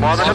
Madem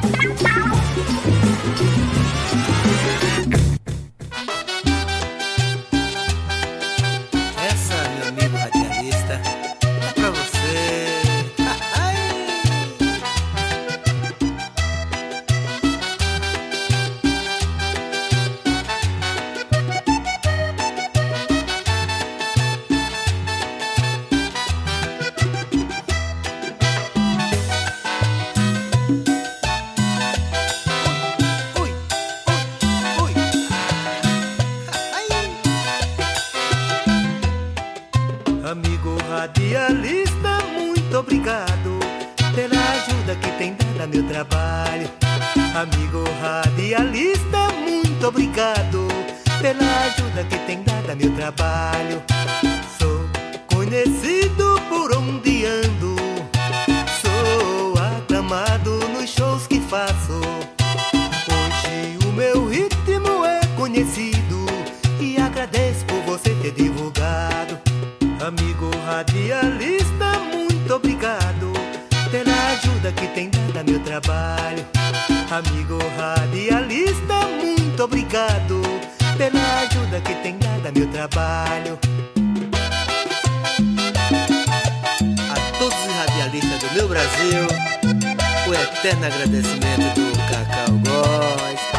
Que tem dado a meu trabalho. Amigo radialista, muito obrigado pela ajuda que tem dado a meu trabalho. Sou conhecido por onde ando, sou aclamado nos shows que faço. Hoje o meu ritmo é conhecido e agradeço por você ter divulgado. Amigo radialista, muito obrigado trabalho. Amigo radialista, muito obrigado pela ajuda que tem dado a meu trabalho. A todos os radialistas do meu Brasil, o eterno agradecimento do Cacau Góes.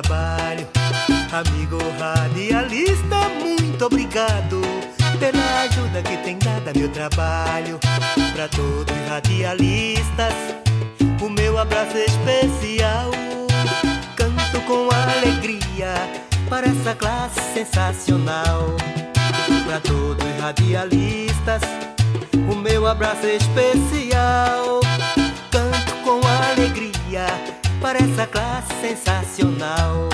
Trabalho. Amigo radialista, muito obrigado pela ajuda que tem dado a meu trabalho. Pra todos os radialistas, o meu abraço especial. Canto com alegria para essa classe sensacional. Pra todos os radialistas, o meu abraço especial. Canto com alegria para essa classe sensacional.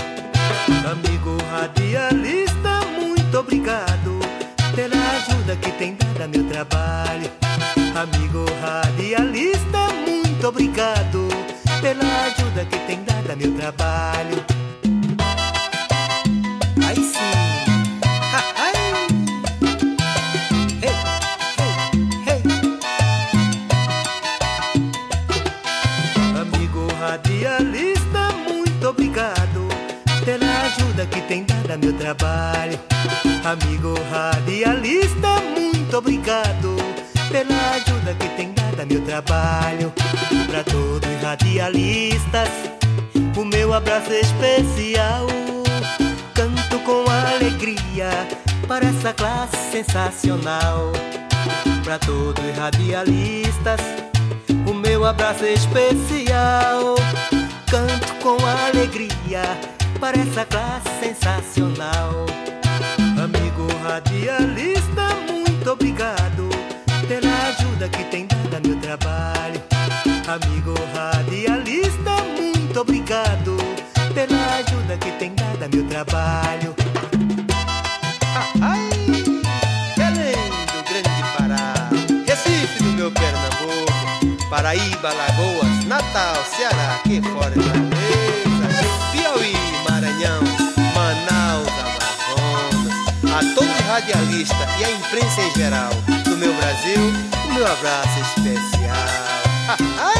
Amigo radialista, muito obrigado pela ajuda que tem dado a meu trabalho. Amigo radialista, muito obrigado pela ajuda que tem dado a meu trabalho. Tem dado a meu trabalho. Amigo radialista, muito obrigado pela ajuda que tem dado a meu trabalho. Pra todos os radialistas, o meu abraço especial. Canto com alegria para essa classe sensacional. Pra todos os radialistas, o meu abraço especial. Canto com alegria para essa classe sensacional. Amigo radialista, muito obrigado pela ajuda que tem dado a meu trabalho. Amigo radialista, muito obrigado pela ajuda que tem dado a meu trabalho. Ai, Belém do Grande Pará, Recife do meu Pernambuco, Paraíba, Lagoas, Natal, Ceará, que fora da a todos os radialistas e a imprensa em geral do meu Brasil, o meu abraço especial.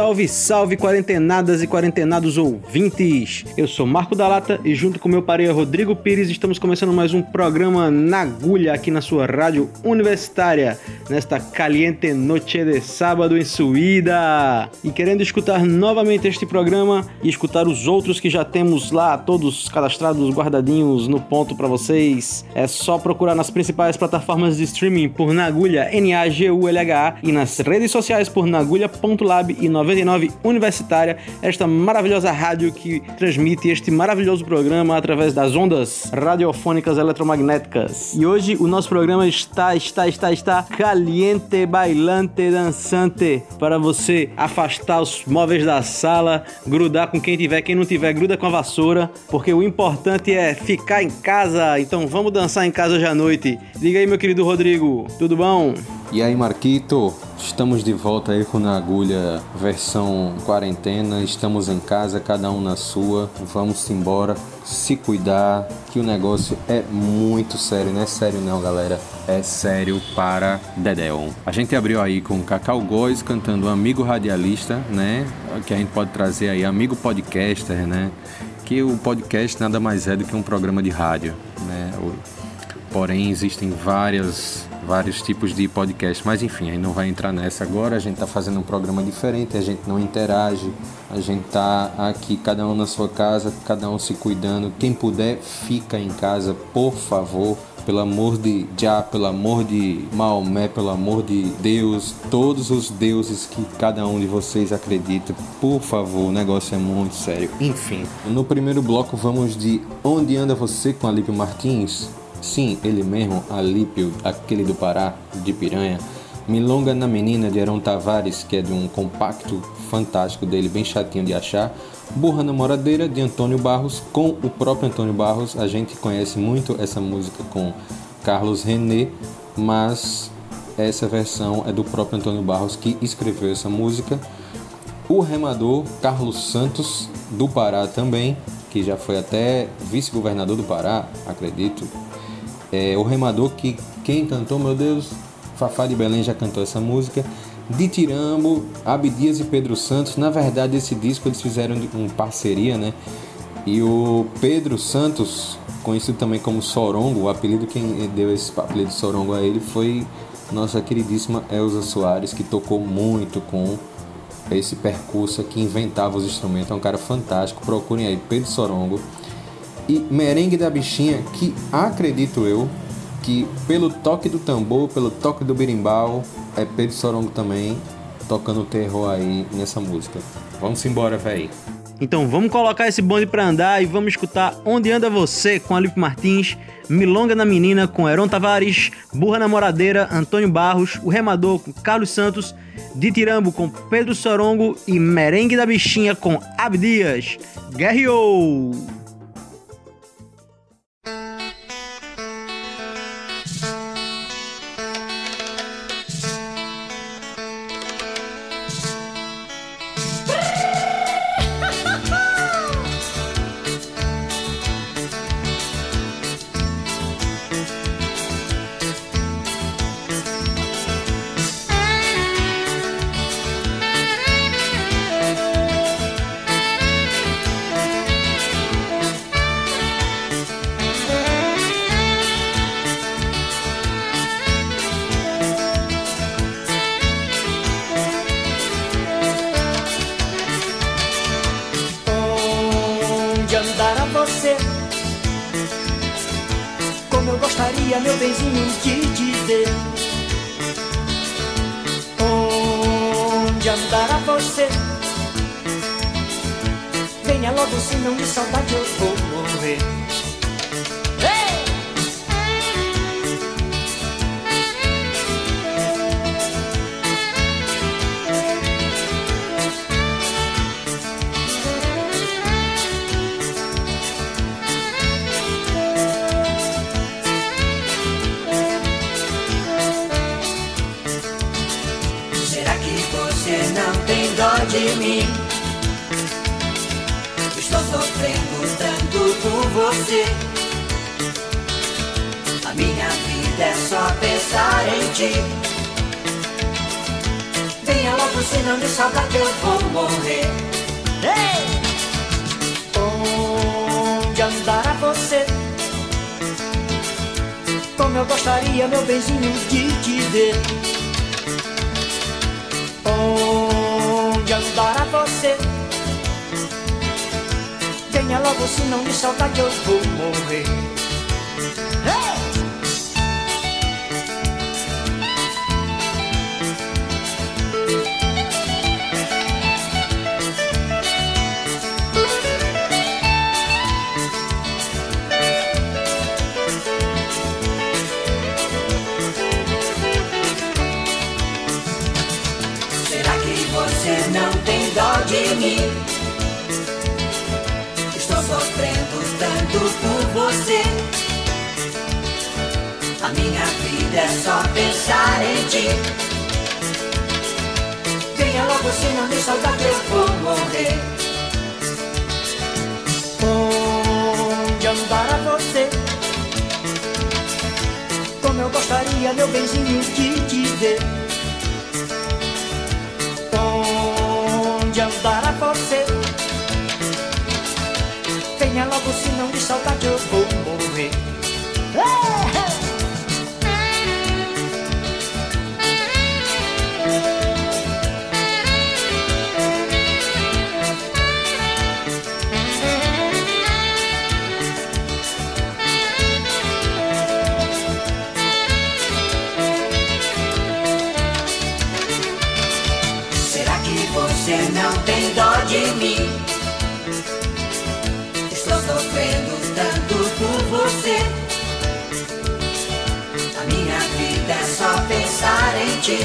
Salve, salve quarentenadas e quarentenados ouvintes! Eu sou Marco da Lata e junto com meu pareia Rodrigo Pires estamos começando mais um programa na agulha aqui na sua rádio universitária, nesta caliente noite de sábado em Suída. E querendo escutar novamente este programa e escutar os outros que já temos lá todos cadastrados, guardadinhos no ponto para vocês, é só procurar nas principais plataformas de streaming por Nagulha, N-A-G-U-L-H-A e nas redes sociais por nagulha.lab e 99 Universitária, esta maravilhosa rádio que transmite este maravilhoso programa através das ondas radiofônicas eletromagnéticas. E hoje o nosso programa está, está, está, está caliente, bailante, dançante para você afastar os móveis da sala, grudar com quem tiver, quem não tiver, gruda com a vassoura, porque o importante é ficar em casa. Então vamos dançar em casa hoje à noite. Diga aí, meu querido Rodrigo, tudo bom? E aí, Marquito, estamos de volta aí com Na Agulha versão quarentena. Estamos em casa, cada um na sua. Vamos embora, se cuidar, que o negócio é muito sério. Não é sério, não, galera. É sério para Dedéon. A gente abriu aí com Cacau Góes cantando Amigo Radialista, né? Que a gente pode trazer aí, Amigo Podcaster, né? Que o podcast nada mais é do que um programa de rádio, né? Porém, existem várias vários tipos de podcast, mas enfim, aí não vai entrar nessa agora. A gente está fazendo um programa diferente, a gente não interage, a gente tá aqui, cada um na sua casa, cada um se cuidando. Quem puder, fica em casa, por favor. Pelo amor de Jah, pelo amor de Maomé, pelo amor de Deus, todos os deuses que cada um de vocês acredita, por favor, o negócio é muito sério. Enfim, no primeiro bloco vamos de Onde Anda Você com Alípio Martins, Sim, ele mesmo, Alípio, aquele do Pará, de Piranha. Milonga na Menina, de Heron Tavares, que é de um compacto fantástico dele, bem chatinho de achar. Burra Namoradeira, de Antônio Barros, com o próprio Antônio Barros. A gente conhece muito essa música com Carlos René, mas essa versão é do próprio Antônio Barros que escreveu essa música. O remador Carlos Santos, do Pará também, que já foi até vice-governador do Pará, acredito, é, o Remador, que quem cantou, meu Deus, Fafá de Belém já cantou essa música. De Tirambo, Abdias e Pedro Santos. Na verdade, esse disco eles fizeram uma parceria, né? E o Pedro Santos, conhecido também como Sorongo, o apelido quem deu esse apelido Sorongo a ele foi nossa queridíssima Elza Soares, que tocou muito com esse percurso que inventava os instrumentos. É um cara fantástico. Procurem aí Pedro Sorongo e Merengue da Bichinha, que acredito eu que pelo toque do tambor, pelo toque do berimbau, é Pedro Sorongo também tocando terror aí nessa música. Vamos embora, véi. Então vamos colocar esse bonde pra andar e vamos escutar Onde Anda Você com Alipe Martins, Milonga na Menina com Heron Tavares, Burra Namoradeira, Antônio Barros, O Remador com Carlos Santos, Ditirambo com Pedro Sorongo e Merengue da Bichinha com Abdias. Guerreou! de mim. Estou sofrendo tanto por você. A minha vida é só pensar em ti. Venha logo, se não me salta que eu vou morrer. Ei! Onde andará você? Como eu gostaria, meu benzinho, de te ver. Andará você? Venha logo, senão de saudade eu vou morrer. Só pensar em ti. Venha logo, senão de saudade eu vou morrer. Onde andará você? Como eu gostaria, meu benzinho, de te ver. Onde andará você? Venha logo, senão de saudade eu vou morrer. Será só pensar em ti.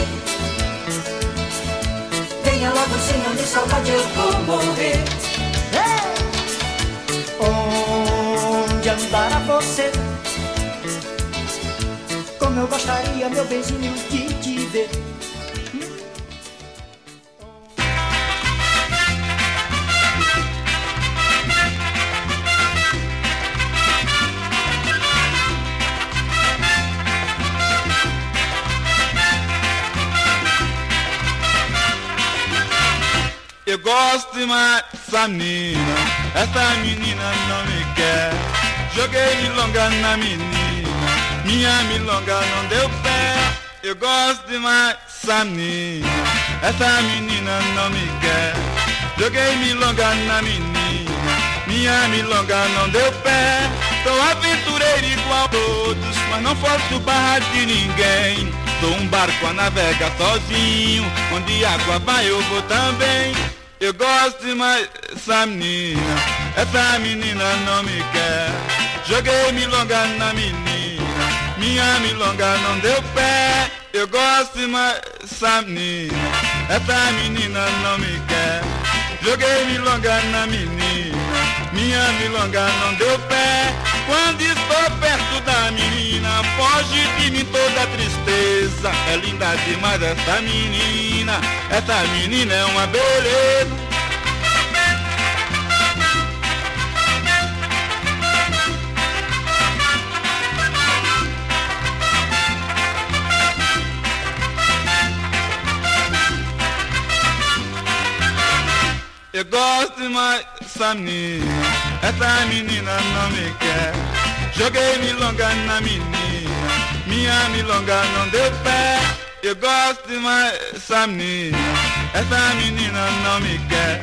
Venha logo, senão de saudade eu vou morrer. Onde andará você? Como eu gostaria, meu benzinho, de te ver. Gosto demais dessa menina, essa menina não me quer. Joguei milonga na menina, minha milonga não deu pé. Eu gosto demais dessa menina, essa menina não me quer. Joguei milonga na menina, minha milonga não deu pé. Sou aventureiro igual a todos, mas não faço barra de ninguém. Sou um barco a navegar sozinho, onde água vai eu vou também. Eu gosto demais dessa menina, essa menina não me quer. Joguei milonga na menina, minha milonga não deu pé. Eu gosto demais dessa menina, essa menina não me quer. Joguei milonga na menina, minha milonga não deu pé. Quando estou perto da menina, foge de mim toda tristeza. É linda demais essa menina, essa menina é uma beleza. Eu gosto demais dessa menina, essa menina não me quer. Joguei milonga na menina, minha milonga não deu pé. Eu gosto demais dessa menina, essa menina não me quer.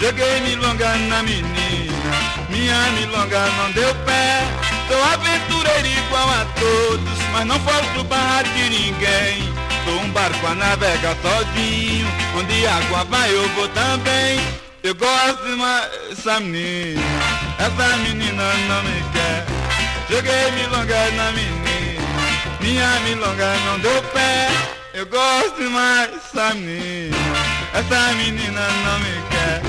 Joguei milonga na menina, minha milonga não deu pé. Sou aventureiro igual a todos, mas não faço barra de ninguém. Sou um barco a navegar sozinho, onde água vai eu vou também. Eu gosto demais dessa menina, essa menina não me quer. Joguei milonga na menina, minha milonga não deu pé. Eu gosto demais dessa menina, essa menina não me quer.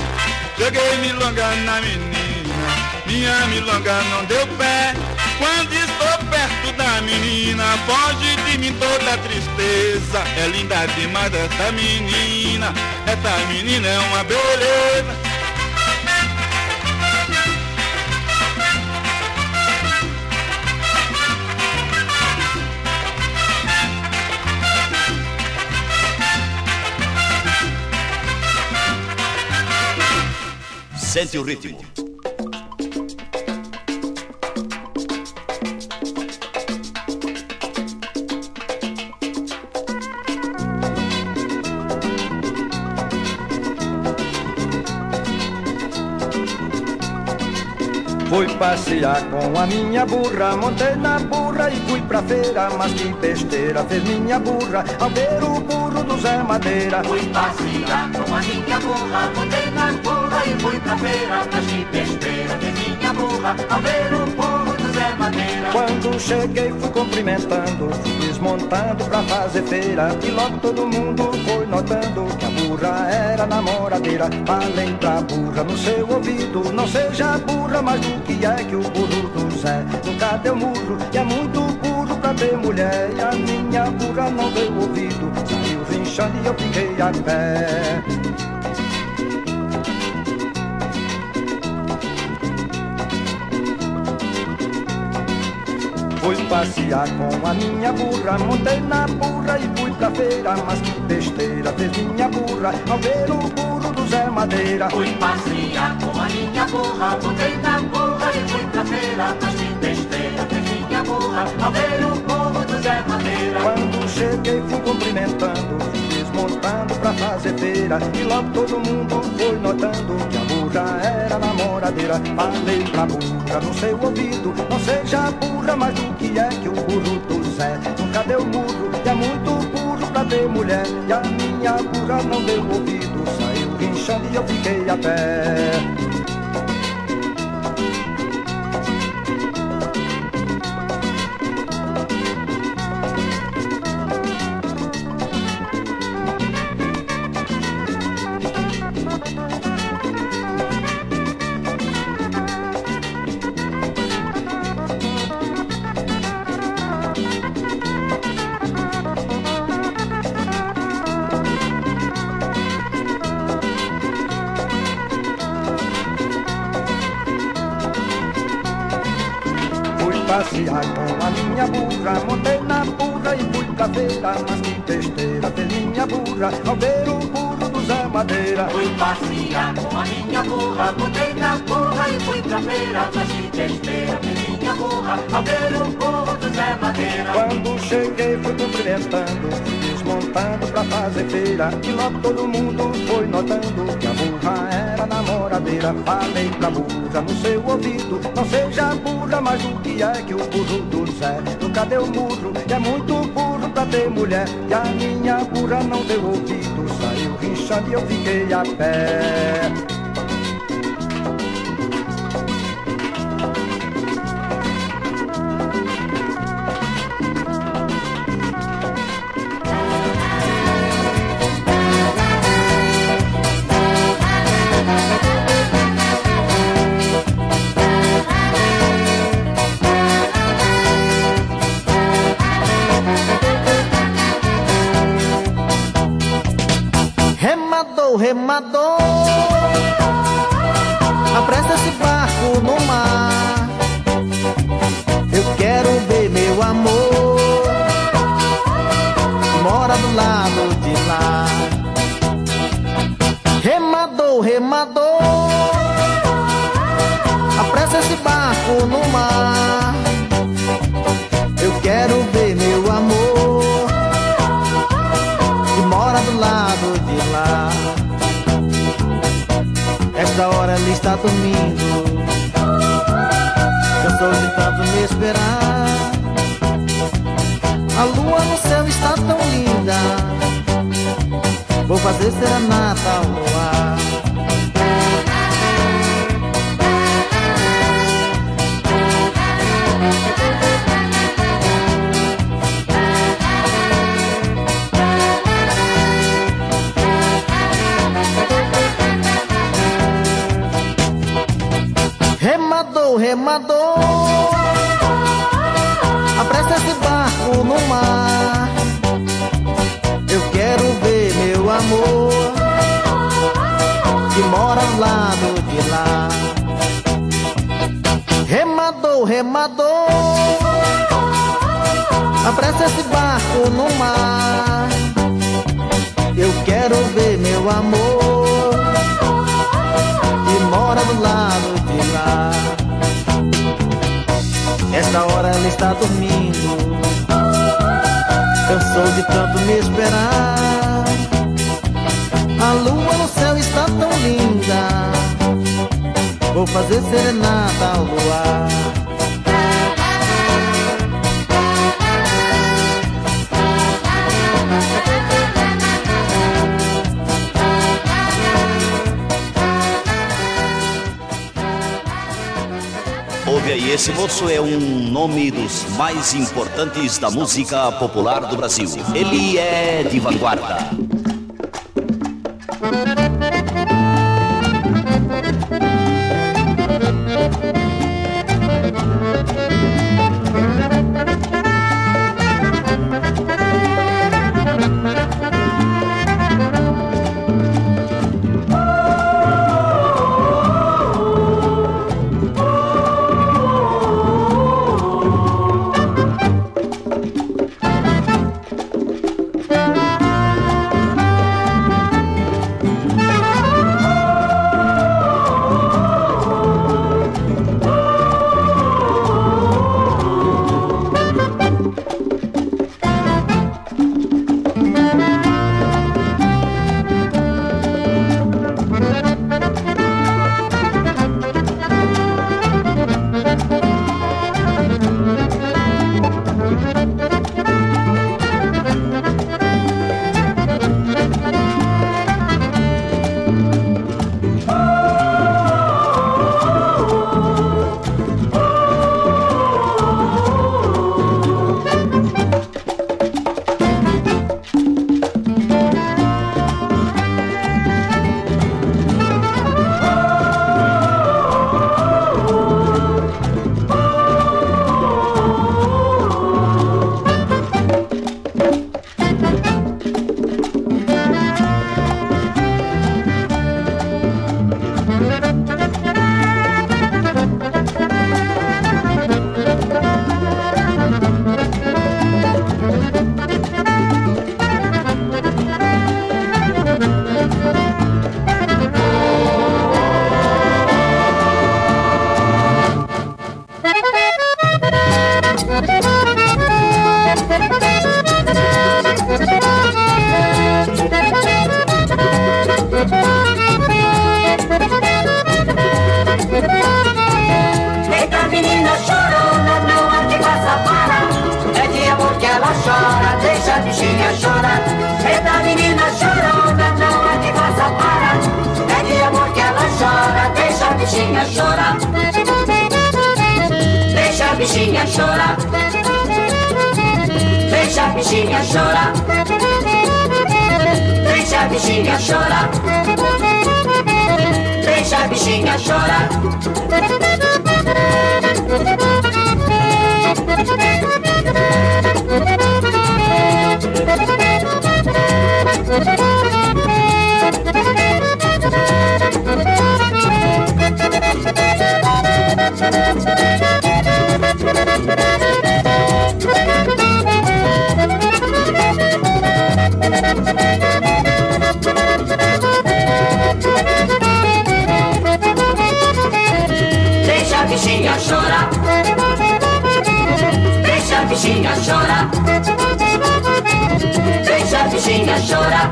Joguei milonga na menina, minha milonga não deu pé. Quando estou perto da menina, foge de mim toda tristeza. É linda demais essa menina, essa menina é uma beleza. sente o ritmo. Fui passear com a minha burra, montei na burra e fui pra feira, mas que besteira fez minha burra ao ver o burro do Zé Madeira. Fui passear com a minha burra, montei na burra e fui pra feira, mas que besteira fez minha burra ao ver o burro. Quando cheguei fui cumprimentando, fui desmontando pra fazer feira e logo todo mundo foi notando que a burra era namoradeira. Falei pra burra no seu ouvido, não seja burra, mas do que é que o burro do Zé nunca deu murro e é muito burro pra ter mulher. E a minha burra não deu ouvido, saiu rinchando e eu fiquei a pé. Fui passear com a minha burra, montei na burra e fui pra feira. Mas que besteira fez minha burra ao ver o burro do Zé Madeira. Fui passear com a minha burra, montei na burra e fui pra feira, mas que besteira fez minha burra ao ver o burro do Zé Madeira. Quando cheguei fui cumprimentando, fui desmontando pra fazer feira. E logo todo mundo foi notando que a burra era namoradeira. Falei pra burra no seu ouvido, não seja burra, mas do que é que o burro do Zé nunca deu murro. E é muito burro pra ter mulher, e a minha burra não deu ouvido. Saiu guinchando e eu fiquei a pé. E que besteira fez minha burra o burro do Zé Madeira. Quando cheguei fui cumprimentando, desmontando pra fazer feira. E logo todo mundo foi notando que a burra era namoradeira. Falei pra burra no seu ouvido, não seja burra, mas o que é que o burro do Zé nunca deu murro? E é muito burro pra ter mulher, e a minha burra não deu ouvido. Saiu rinchando e eu fiquei a pé. Remador, apressa esse barco no mar. Eu quero ver meu amor, que mora ao lado de lá. Remador, remador, apressa esse barco no mar. Eu quero ver meu amor que mora essa hora ela está dormindo. Cansou de tanto me esperar. A lua no céu está tão linda. Vou fazer serenata ao luar. Aí, esse moço é um nome dos mais importantes da música popular do Brasil. Ele é de vanguarda. Bichinha chorar Deixa a bichinha chorar Deixa a bichinha chorar Deixa a bichinha chorar Deixa a bichinha chorar. Deixa a bichinha chorar. Deixa a bichinha chorar.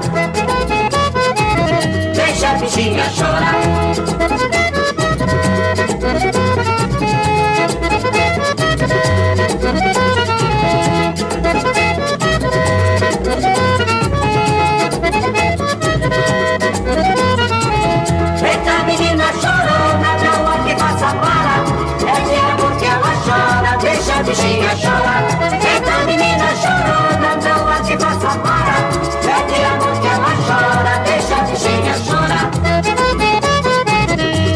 Deixa a bichinha chorar menina chorona, não há que faça para. É de amor que ela chora, deixa a bichinha chorar. Eita menina chorona, não há que faça para. É de amor que ela chora, deixa a bichinha chorar.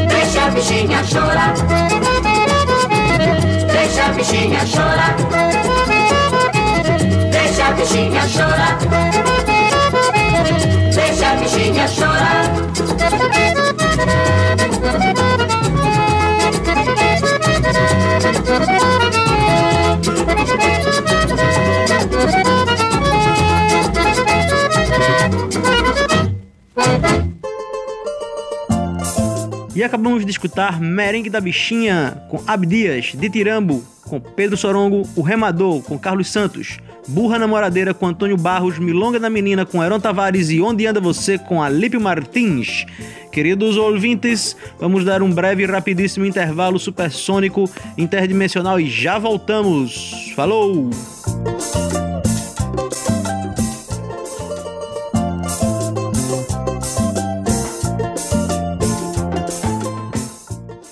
Deixa a bichinha chorar. Deixa a bichinha chorar. Deixa a bichinha chorar. Deixa a bichinha chorar E acabamos de escutar Merengue da Bichinha com Abdias, de Tirambo, com Pedro Sorongo, O Remador, com Carlos Santos, Burra Namoradeira com Antônio Barros, Milonga da Menina com Heron Tavares e Onde Anda Você com Alípio Martins. Queridos ouvintes, vamos dar um breve e rapidíssimo intervalo supersônico interdimensional e já voltamos. Falou!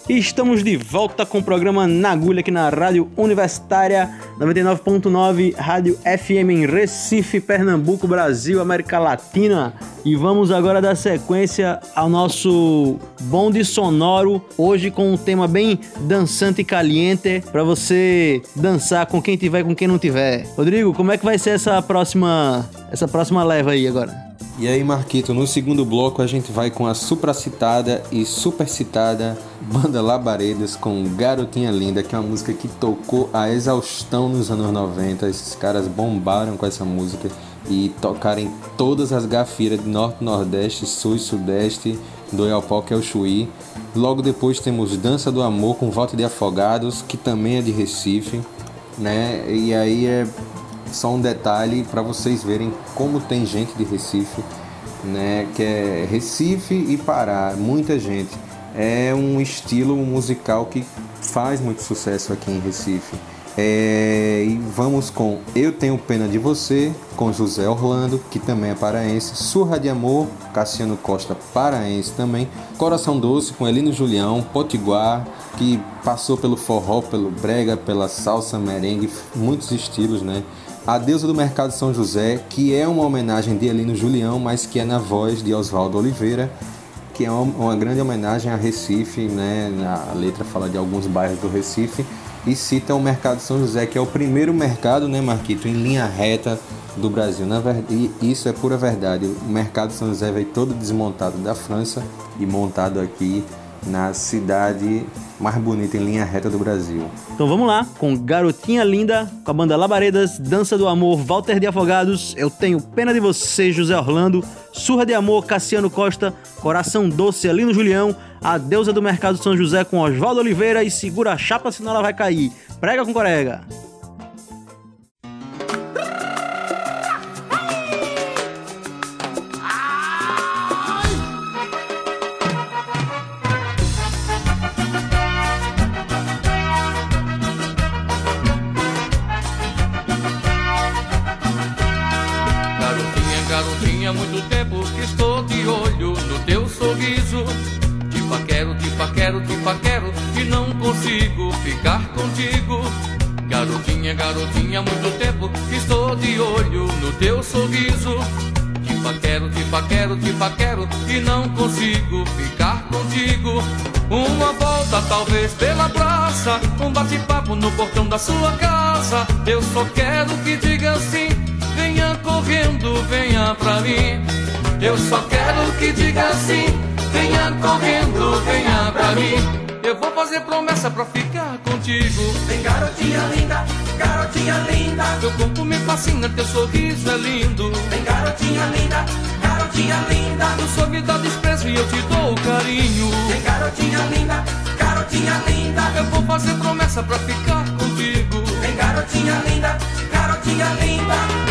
Estamos de volta com o programa Na Agulha aqui na Rádio Universitária 99.9, Rádio FM em Recife, Pernambuco, Brasil, América Latina. E vamos agora dar sequência ao nosso bonde sonoro, hoje com um tema bem dançante e caliente, para você dançar com quem tiver e com quem não tiver. Rodrigo, como é que vai ser essa próxima, essa próxima leva aí agora? E aí, Marquito, no segundo bloco a gente vai com a supracitada e supercitada Banda Labaredas com Garotinha Linda, que é uma música que tocou a exaustão nos anos 90. Esses caras bombaram com essa música e tocaram em todas as gafeiras de Norte, Nordeste, Sul e Sudeste do Iapó, é o Chuí. Logo depois temos Dança do Amor com Volta de Afogados, que também é de Recife, né? E aí é só um detalhe para vocês verem como tem gente de Recife, né? Que é Recife e Pará, muita gente. É um estilo musical que faz muito sucesso aqui em Recife. É, e vamos com Eu Tenho Pena de Você, com José Orlando, que também é paraense, Surra de Amor, Cassiano Costa, paraense também, Coração Doce, com Elino Julião, Potiguar, que passou pelo forró, pelo brega, pela salsa, merengue, muitos estilos, né? A Deusa do Mercado São José, que é uma homenagem de Elino Julião, mas que é na voz de Oswaldo Oliveira, que é uma, grande homenagem a Recife, né? A letra fala de alguns bairros do Recife e cita o Mercado São José, que é o primeiro mercado, né, Marquito, em linha reta do Brasil. Na verdade, isso é pura verdade. O Mercado São José veio todo desmontado da França e montado aqui na cidade mais bonita em linha reta do Brasil. Então vamos lá, com Garotinha Linda, com a banda Labaredas, Dança do Amor, Walter de Afogados, Eu Tenho Pena de Você, José Orlando, Surra de Amor, Cassiano Costa, Coração Doce, Alino Julião, A Deusa do Mercado São José com Oswaldo Oliveira e Segura a Chapa senão ela vai cair. Prega com corega. Talvez pela praça, um bate-papo no portão da sua casa. Eu só quero que diga assim: venha correndo, venha pra mim. Eu só quero que diga assim: venha correndo, venha pra mim. Eu vou fazer promessa pra ficar contigo. Vem garotinha linda, garotinha linda. Teu corpo me fascina, teu sorriso é lindo. Vem garotinha linda, garotinha linda. Tu só me dá desprezo e eu te dou carinho. Vem garotinha linda, garotinha linda. Eu vou fazer promessa pra ficar contigo. Vem garotinha linda, garotinha linda.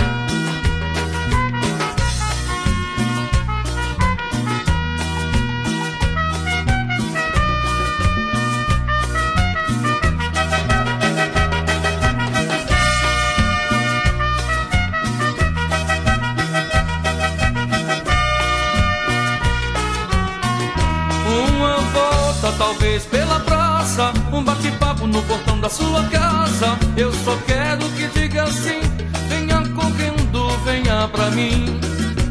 talvez pela um bate-papo no portão da sua casa. Eu só quero que diga assim: venha correndo, venha pra mim.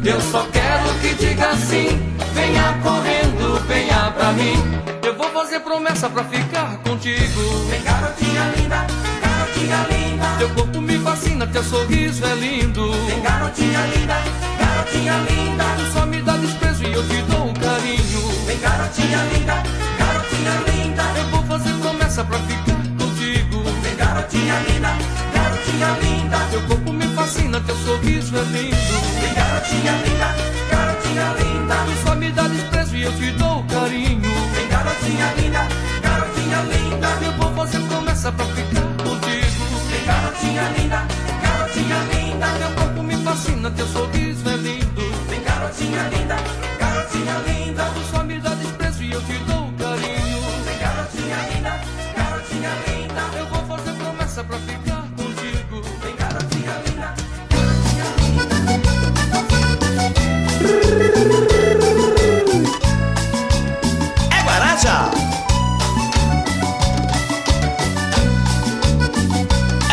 Eu só quero que diga assim: venha correndo, venha pra mim. Eu vou fazer promessa pra ficar contigo. Vem garotinha linda, garotinha linda. Teu corpo me fascina, teu sorriso é lindo. Vem garotinha linda, garotinha linda. Tu só me dá desprezo e eu te dou um carinho. Vem garotinha linda garotinha linda. Teu corpo me fascina, teu sorriso é lindo. Vem, garotinha linda, garotinha linda. Tu só me dá desprezo e eu te dou carinho. Vem, garotinha linda, garotinha linda. Eu vou fazer promessa pra ficar contigo. Vem garotinha linda, garotinha linda. Teu corpo me fascina, teu sorriso é lindo. Vem garotinha linda, garotinha linda. Tu só me dá desprezo e eu te dou carinho. Vem garotinha linda, garotinha linda. Eu vou fazer promessa pra ficar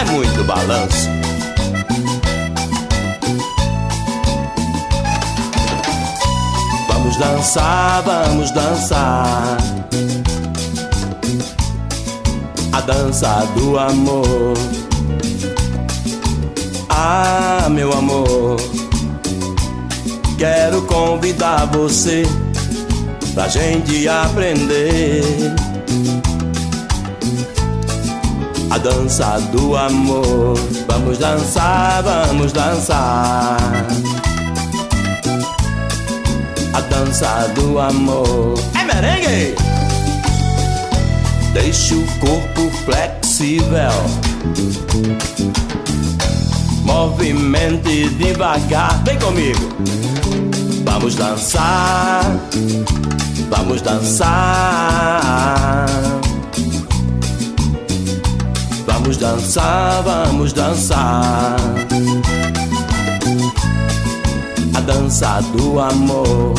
É muito balanço. Vamos dançar, vamos dançar. A dança do amor. Ah, meu amor. Quero convidar você pra gente aprender a dança do amor. Vamos dançar, vamos dançar. A dança do amor. É merengue! Deixe o corpo flexível. Movimente devagar. Vem comigo. Vamos dançar. Vamos dançar. Vamos dançar, vamos dançar. A dança do amor.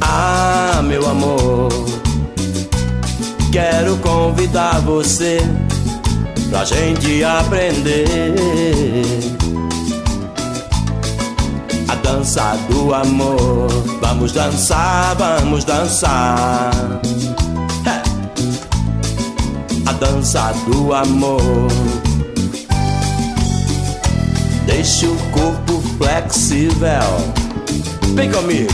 Ah, meu amor. Quero convidar você pra gente aprender a dança do amor. Vamos dançar, vamos dançar. A dança do amor. Deixe o corpo flexível. Vem comigo.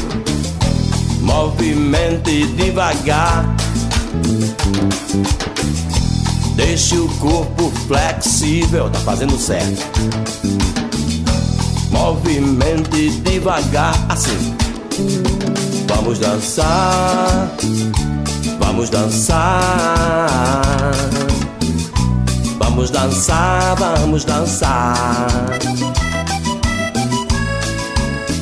Movimente devagar. Deixe o corpo flexível. Tá fazendo certo. Movimente devagar, assim. Vamos dançar, vamos dançar. Vamos dançar, vamos dançar.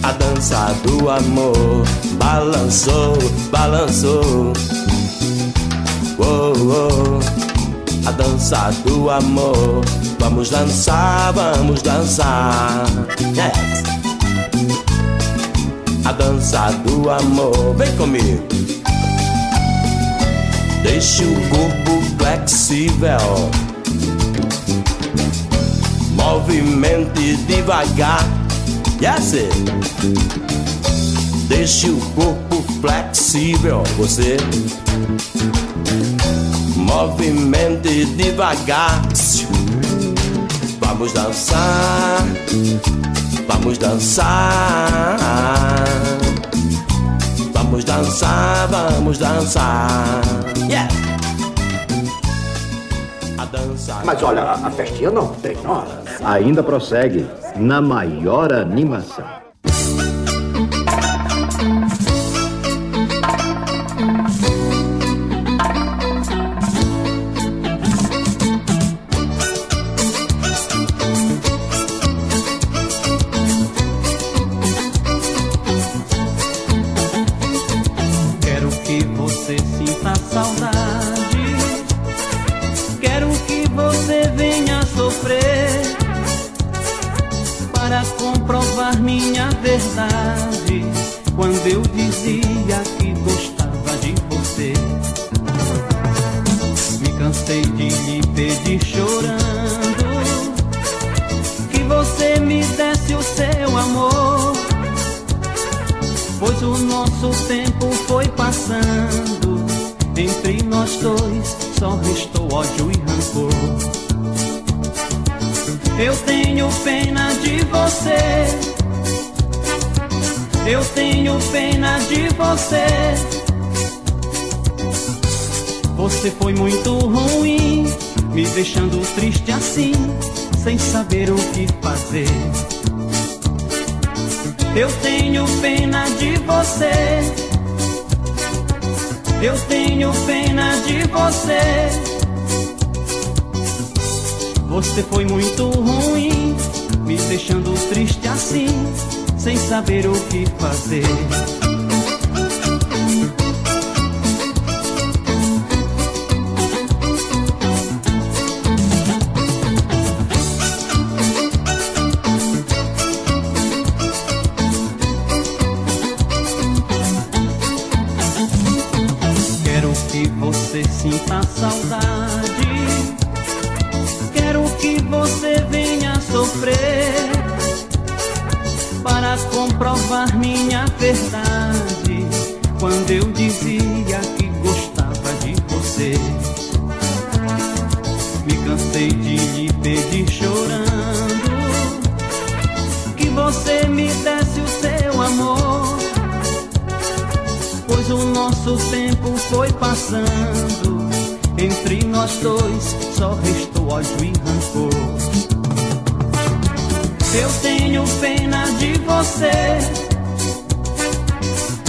A dança do amor balançou, balançou. Oh, oh. A dança do amor. Vamos dançar, vamos dançar. Yes. A dança do amor. Vem comigo. Deixe o corpo flexível. Movimente devagar. Yes. Deixe o corpo flexível. Você movimente devagar. Vamos dançar, vamos dançar, vamos dançar, vamos dançar. Yeah. Mas olha, a festinha não tem hora. Ainda prossegue na maior animação. Verdade. Quando eu dizia que gostava de você, me cansei de lhe pedir chorando que você me desse o seu amor. Pois o nosso tempo foi passando Entre nós dois só restou ódio e rancor Eu tenho pena de você Eu tenho pena de você Você foi muito ruim Me deixando triste assim Sem saber o que fazer Eu tenho pena de você. Eu tenho pena de você. Você foi muito ruim, me deixando triste assim, sem saber o que fazer. Cansei de lhe pedir chorando. Que você me desse o seu amor. Pois o nosso tempo foi passando. Entre nós dois só restou ódio e rancor. Eu tenho pena de você.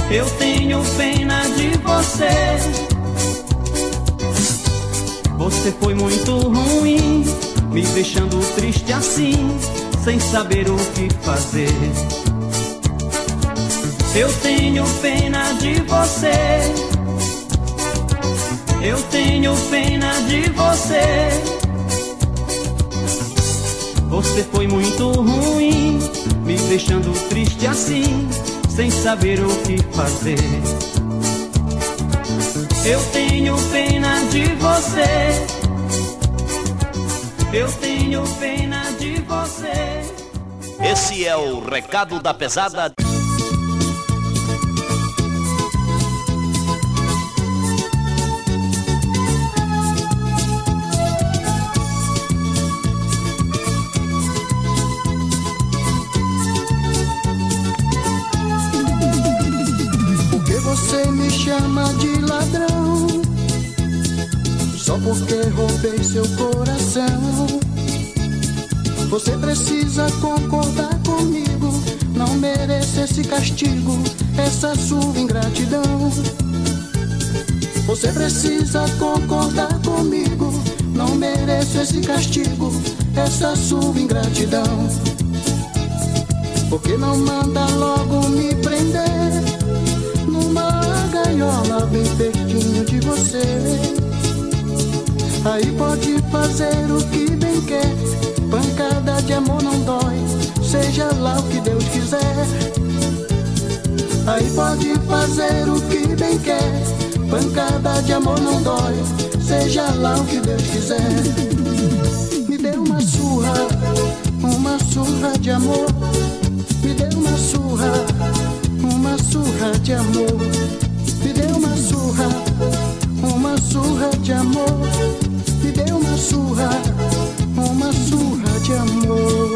Eu tenho pena de você Você foi muito ruim Me deixando triste assim Sem saber o que fazer eu tenho pena de você. Eu tenho pena de você. Você foi muito ruim, me deixando triste assim, sem saber o que fazer. Eu tenho pena de você. Eu tenho pena de você. Esse é o recado da pesada. Seu coração. Você precisa concordar comigo. Não mereço esse castigo, essa sua ingratidão. Você precisa concordar comigo. Não mereço esse castigo, essa sua ingratidão. Porque não manda logo me prender numa gaiola bem pertinho de você. Aí pode fazer o que bem quer. Pancada de amor não dói, seja lá o que Deus quiser. Aí pode fazer o que bem quer. Pancada de amor não dói, seja lá o que Deus quiser. Me dê uma surra, uma surra de amor. Me dê uma surra, uma surra de amor. Me dê uma surra, uma surra de amor. Dê uma surra, uma surra de amor.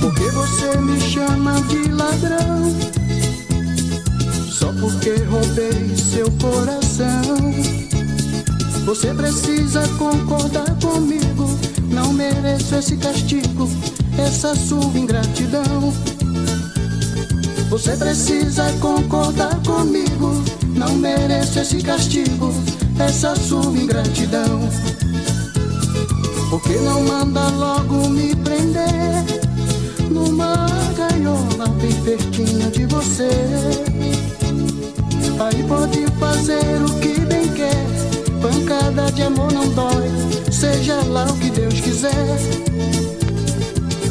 Por que você me chama de ladrão? Só porque roubei seu coração. Você precisa concordar comigo. Não mereço esse castigo, essa sua ingratidão. Você precisa concordar comigo. Não mereço esse castigo, essa sua ingratidão. Porque não manda logo me prender numa gaiola bem pertinho de você. Aí pode fazer o que. Pancada de amor não dói, seja lá o que Deus quiser.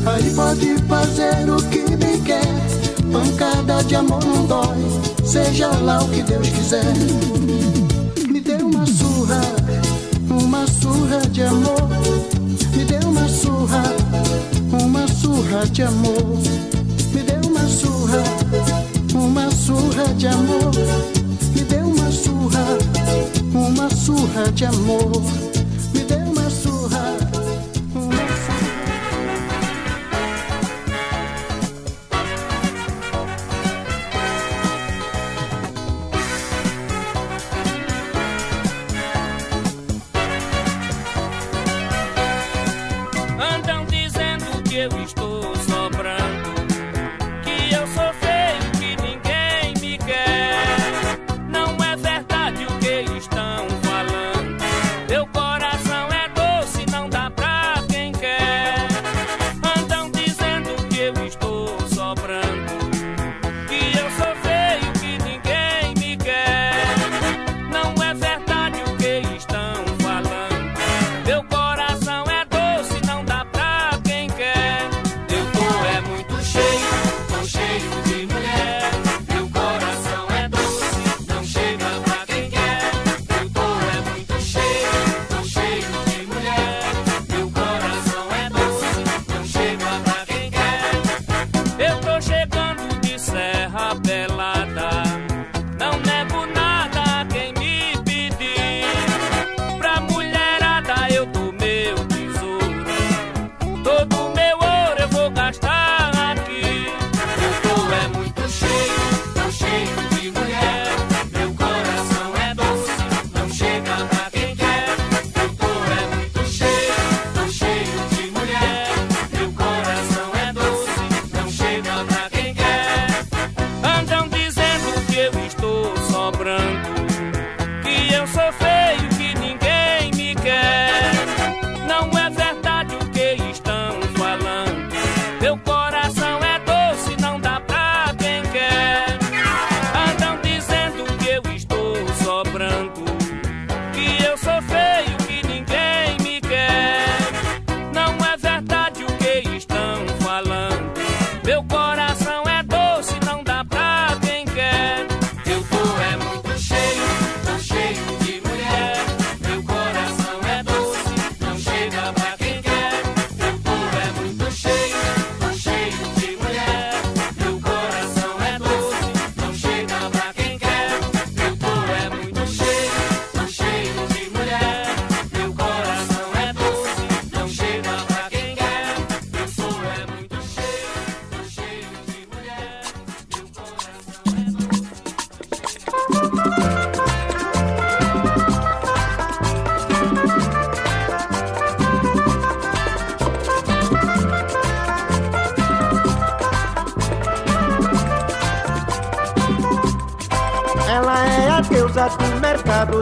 Aí pode fazer o que bem quer. Pancada de amor não dói, seja lá o que Deus quiser. Me dê uma surra, uma surra de amor. Me dê uma surra, uma surra de amor. Me dê uma surra, uma surra de amor. Me dê uma surra, uma surra de amor.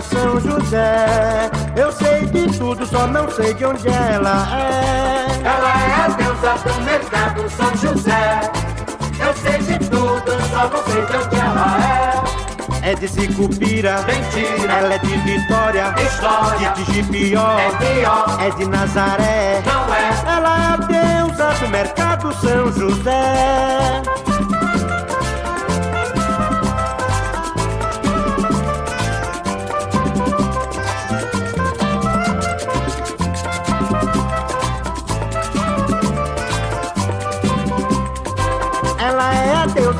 São José. Eu sei de tudo, só não sei de onde ela é. Ela é a deusa do mercado São José. Eu sei de tudo, só não sei de onde ela é. É de Sicupira, mentira. Ela é de Vitória, história. De Tigipió, é pior. É de Nazaré, não é. Ela é a deusa do mercado São José.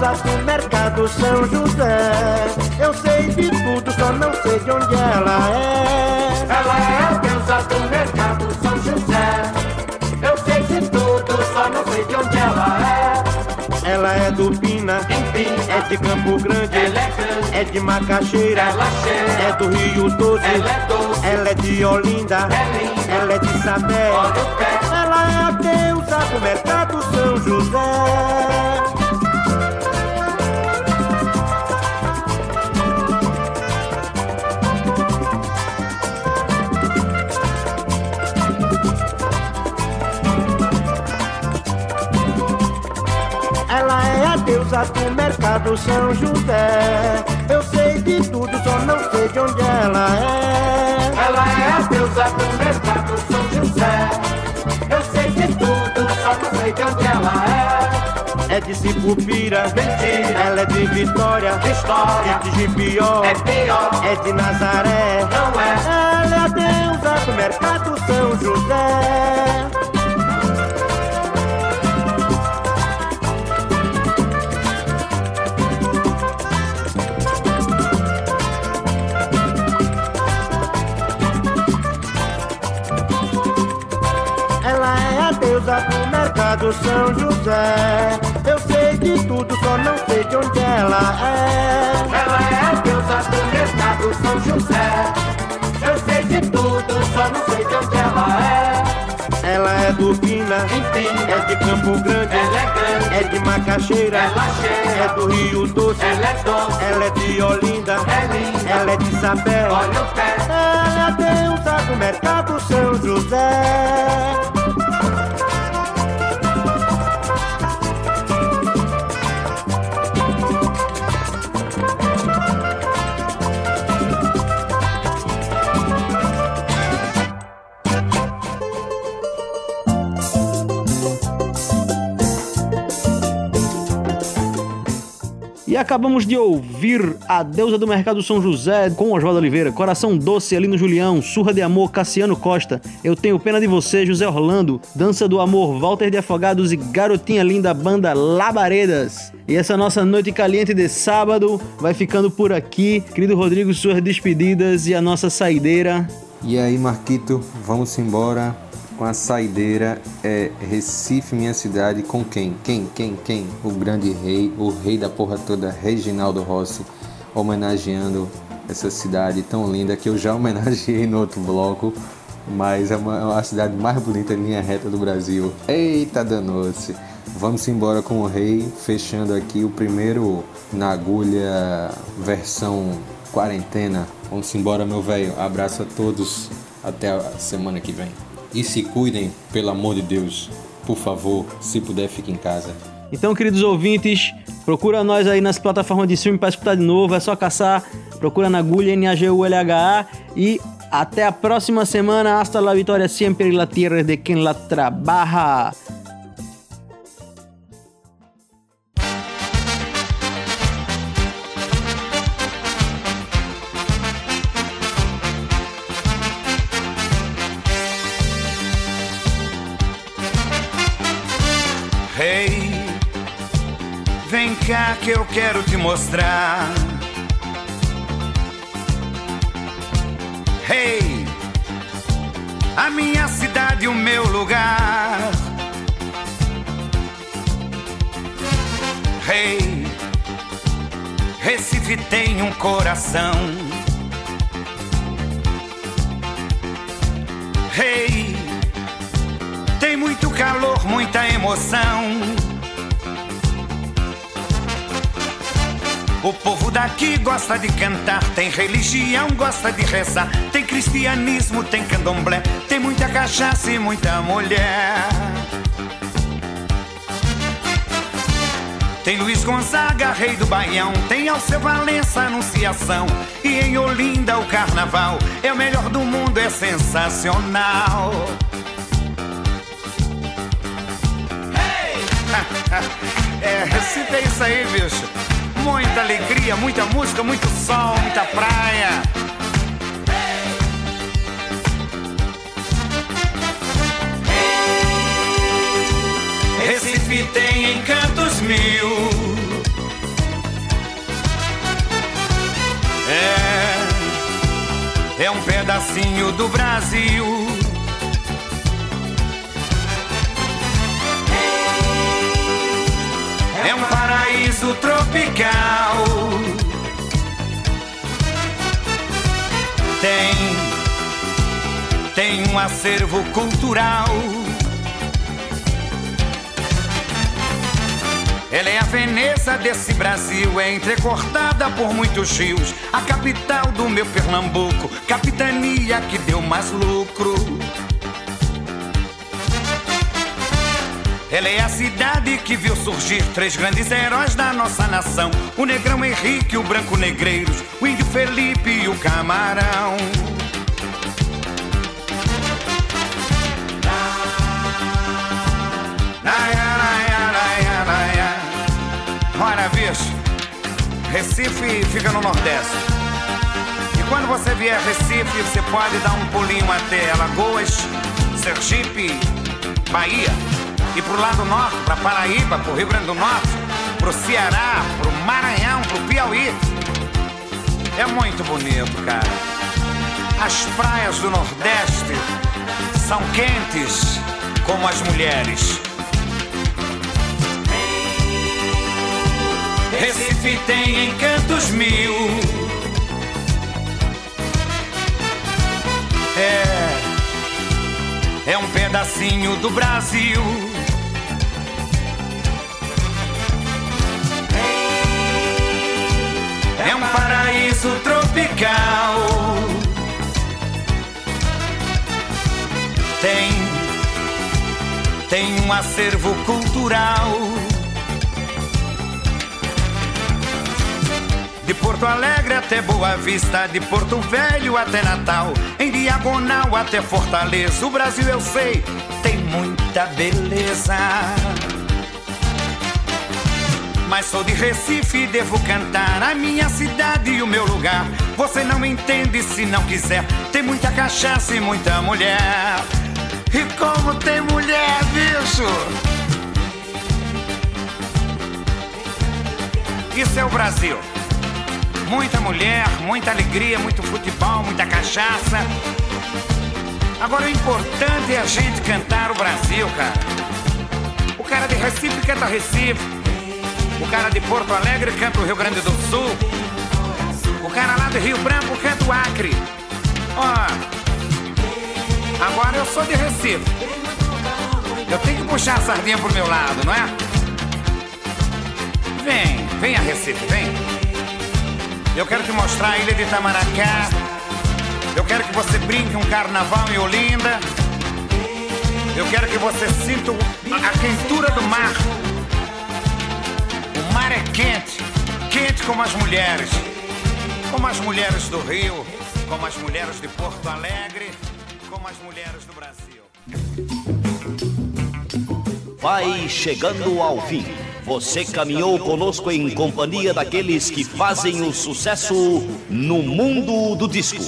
Deusa do mercado São José. Eu sei de tudo, só não sei de onde ela é. Ela é a deusa do mercado São José. Eu sei de tudo, só não sei de onde ela é. Ela é do Pina, é de Campo Grande, é, grande. é de Macaxeira, é do Rio Doce, ela é doce, ela é de Olinda, é ela é de Sabé, ela é a deusa do mercado São José. Deusa do mercado São José. Eu sei de tudo, só não sei de onde ela é. Ela é a deusa do mercado São José. Eu sei de tudo, só não sei de onde ela é. É de Cipupira, mentira. Ela é de Vitória, história. É de Gipió, é pior. É de Nazaré, não é. Ela é a deusa do mercado São José. Deusa do mercado São José. Eu sei de tudo, só não sei de onde ela é. Ela é a deusa do mercado São José. Eu sei de tudo, só não sei de onde ela é. Ela é do Pina, é de Campo Grande, é de Macaxeira, é do Rio Doce, ela é de Olinda, ela é de Sapé, ela tem um saco mercado São José. E acabamos de ouvir A Deusa do Mercado São José com Oswaldo Oliveira, Coração Doce, Alino Julião, Surra de Amor, Cassiano Costa, Eu Tenho Pena de Você, José Orlando, Dança do Amor, Walter de Afogados e Garotinha Linda, banda Labaredas. E essa nossa noite caliente de sábado vai ficando por aqui. Querido Rodrigo, suas despedidas e a nossa saideira. E aí, Marquito, vamos embora com a saideira é Recife, minha cidade, com quem? Quem? Quem? Quem? O grande rei, o rei da porra toda, Reginaldo Rossi, homenageando essa cidade tão linda que eu já homenageei no outro bloco, mas é uma, é uma cidade mais bonita em linha reta do Brasil. Eita danou-se! Vamos embora com o rei, fechando aqui o primeiro na agulha versão quarentena. Vamos embora, meu velho. Abraço a todos. Até a semana que vem. E se cuidem, pelo amor de Deus. Por favor, se puder, fique em casa. Então, queridos ouvintes, procura nós aí nas plataformas de streaming para escutar de novo. É só caçar, procura na agulha N-A-G-U-L-H-A e até a próxima semana. Hasta la vitória sempre la tierra de quem la trabaja. Cá que eu quero te mostrar. Hey, a minha cidade, o meu lugar. Hey, Recife tem um coração. Hey, tem muito calor, muita emoção. O povo daqui gosta de cantar, tem religião, gosta de rezar, tem cristianismo, tem candomblé, tem muita cachaça e muita mulher. Tem Luiz Gonzaga, rei do Baião, tem Alceu Valença, Anunciação, e em Olinda o carnaval é o melhor do mundo, é sensacional. Recife é isso aí, bicho. Muita alegria, muita música, muito sol, muita praia. Recife tem encantos mil. É, é um pedacinho do Brasil. É um paraíso tropical. Tem, tem um acervo cultural. Ela é a Veneza desse Brasil, é entrecortada por muitos rios. A capital do meu Pernambuco, capitania que deu mais lucro. Ela é a cidade que viu surgir três grandes heróis da nossa nação: o Negrão Henrique, o Branco Negreiros, o Índio Felipe e o Camarão. Bicho, Recife fica no Nordeste. E quando você vier a Recife, você pode dar um pulinho até Alagoas, Sergipe, Bahia e pro lado norte, pra Paraíba, pro Rio Grande do Norte, pro Ceará, pro Maranhão, pro Piauí. É muito bonito, cara. As praias do Nordeste são quentes como as mulheres. Recife tem encantos mil. É, é um pedacinho do Brasil. É um paraíso tropical. Tem, tem um acervo cultural. De Porto Alegre até Boa Vista, de Porto Velho até Natal, em diagonal até Fortaleza. O Brasil eu sei, tem muita beleza. Mas sou de Recife e devo cantar a minha cidade e o meu lugar. Você não entende se não quiser. Tem muita cachaça e muita mulher. E como tem mulher, bicho! Isso é o Brasil. Muita mulher, muita alegria, muito futebol, muita cachaça. Agora o importante é a gente cantar o Brasil, cara. O cara de Recife canta Recife. O cara de Porto Alegre canta o Rio Grande do Sul. O cara lá do Rio Branco canta o Acre. Ó. Agora eu sou de Recife. Eu tenho que puxar a sardinha pro meu lado, não é? Vem, vem a Recife, vem. Eu quero te mostrar a ilha de Itamaracá. Eu quero que você brinque um carnaval em Olinda. Eu quero que você sinta a quentura do mar. Mar é quente, quente como as mulheres. Como as mulheres do Rio, como as mulheres de Porto Alegre, como as mulheres do Brasil. Vai chegando ao fim. Você caminhou conosco em companhia daqueles que fazem o sucesso no mundo do disco.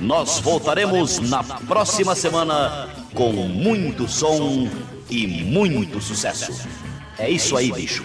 Nós voltaremos na próxima semana com muito som e muito sucesso. É isso aí, bicho.